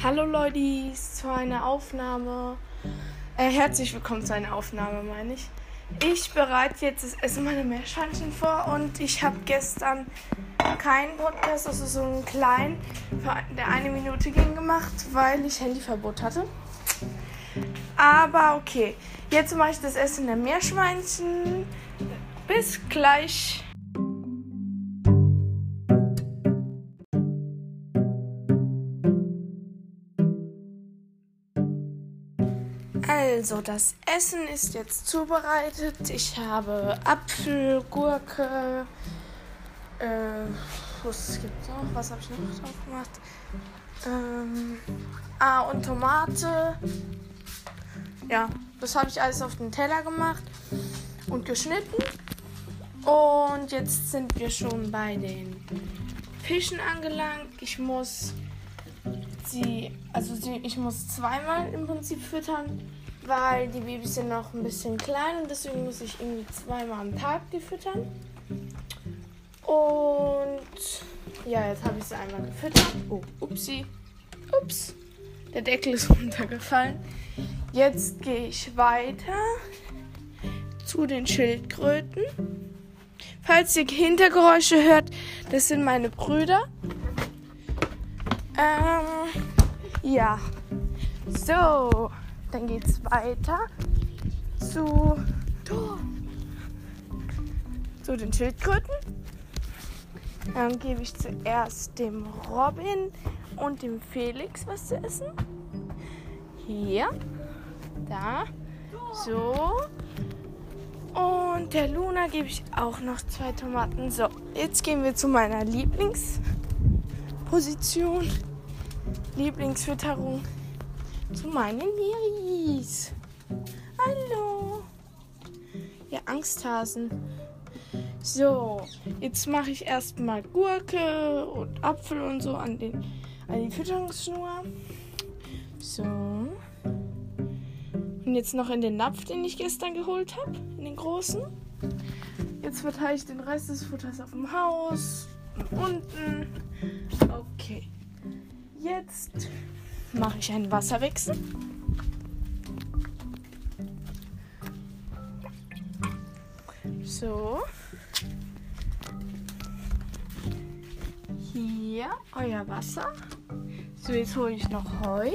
Hallo Leute, zu einer Aufnahme. Äh, herzlich willkommen zu einer Aufnahme, meine ich. Ich bereite jetzt das Essen meiner Meerschweinchen vor und ich habe gestern keinen Podcast, also so einen kleinen, der eine Minute ging gemacht, weil ich Handyverbot hatte. Aber okay, jetzt mache ich das Essen der Meerschweinchen. Bis gleich. Also, das Essen ist jetzt zubereitet. Ich habe Apfel, Gurke, äh, was gibt's noch? Was habe ich noch drauf gemacht? Ähm, ah, und Tomate. Ja, das habe ich alles auf den Teller gemacht und geschnitten. Und jetzt sind wir schon bei den Fischen angelangt. Ich muss sie, also sie, ich muss zweimal im Prinzip füttern weil die Babys sind noch ein bisschen klein und deswegen muss ich irgendwie zweimal am Tag die füttern. Und ja, jetzt habe ich sie einmal gefüttert. Oh, upsi. Ups. Der Deckel ist runtergefallen. Jetzt gehe ich weiter zu den Schildkröten. Falls ihr Hintergeräusche hört, das sind meine Brüder. Ähm, ja. So. Dann geht es weiter zu, zu den Schildkröten. Dann gebe ich zuerst dem Robin und dem Felix was zu essen. Hier, da, so. Und der Luna gebe ich auch noch zwei Tomaten. So, jetzt gehen wir zu meiner Lieblingsposition. Lieblingsfütterung zu meinen Miris. Hallo. Ja, Angsthasen. So, jetzt mache ich erstmal Gurke und Apfel und so an, den, an die Fütterungsschnur. So. Und jetzt noch in den Napf, den ich gestern geholt habe, in den großen. Jetzt verteile ich den Rest des Futters auf dem Haus unten. Okay. Jetzt mache ich einen Wasserwechsel. So. Hier euer Wasser. So, jetzt hole ich noch Heu.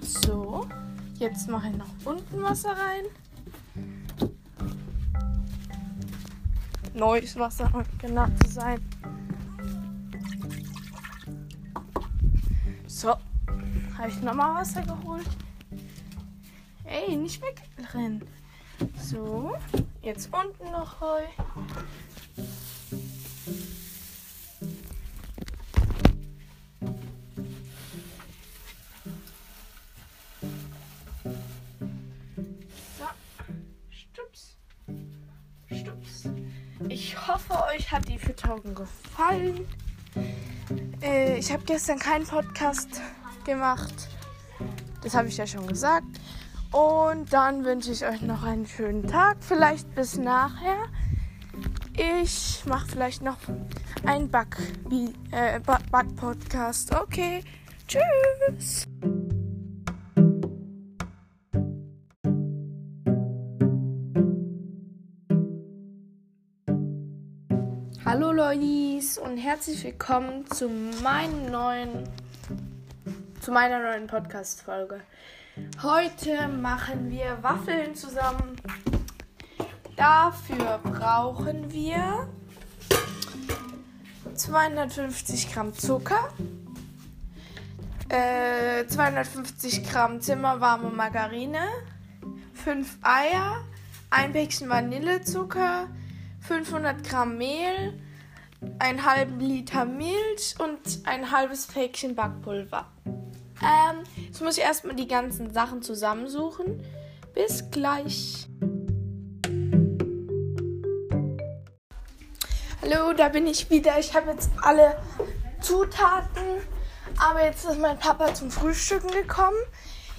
So, jetzt mache ich noch unten Wasser rein. Neues Wasser, um genau zu sein. So, habe ich nochmal Wasser geholt. Ey, nicht wegrennen. So, jetzt unten noch Heu. Euch hat die Fütterung gefallen. Äh, ich habe gestern keinen Podcast gemacht. Das habe ich ja schon gesagt. Und dann wünsche ich euch noch einen schönen Tag. Vielleicht bis nachher. Ich mache vielleicht noch einen Back-Podcast. Äh, Back okay. Tschüss. Hallo Leute und herzlich willkommen zu meinem neuen zu meiner neuen Podcast Folge. Heute machen wir Waffeln zusammen. Dafür brauchen wir 250 Gramm Zucker, äh, 250 Gramm zimmerwarme Margarine, 5 Eier, ein Päckchen Vanillezucker, 500 Gramm Mehl, einen halben Liter Milch und ein halbes Päckchen Backpulver. Ähm, jetzt muss ich erstmal die ganzen Sachen zusammensuchen. Bis gleich. Hallo, da bin ich wieder. Ich habe jetzt alle Zutaten, aber jetzt ist mein Papa zum Frühstücken gekommen.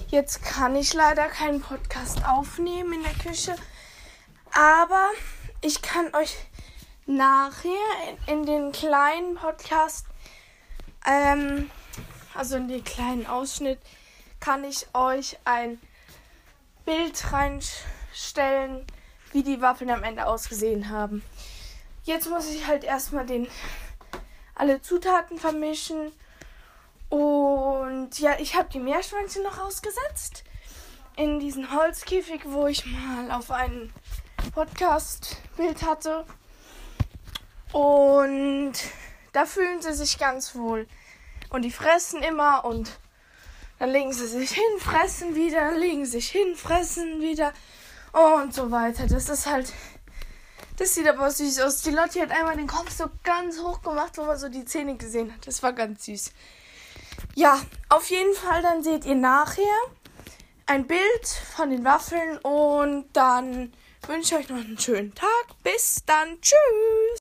Jetzt kann ich leider keinen Podcast aufnehmen in der Küche, aber ich kann euch nachher in, in den kleinen Podcast, ähm, also in den kleinen Ausschnitt, kann ich euch ein Bild reinstellen, wie die Waffeln am Ende ausgesehen haben. Jetzt muss ich halt erstmal den alle Zutaten vermischen. Und ja, ich habe die Meerschweinchen noch ausgesetzt. In diesen Holzkäfig, wo ich mal auf ein Podcast-Bild hatte. Und da fühlen sie sich ganz wohl. Und die fressen immer und dann legen sie sich hin, fressen wieder, legen sich hin, fressen wieder und so weiter. Das ist halt. Das sieht aber süß aus. Die Lotti hat einmal den Kopf so ganz hoch gemacht, wo man so die Zähne gesehen hat. Das war ganz süß. Ja, auf jeden Fall, dann seht ihr nachher ein Bild von den Waffeln und dann wünsche ich euch noch einen schönen Tag. Bis dann. Tschüss.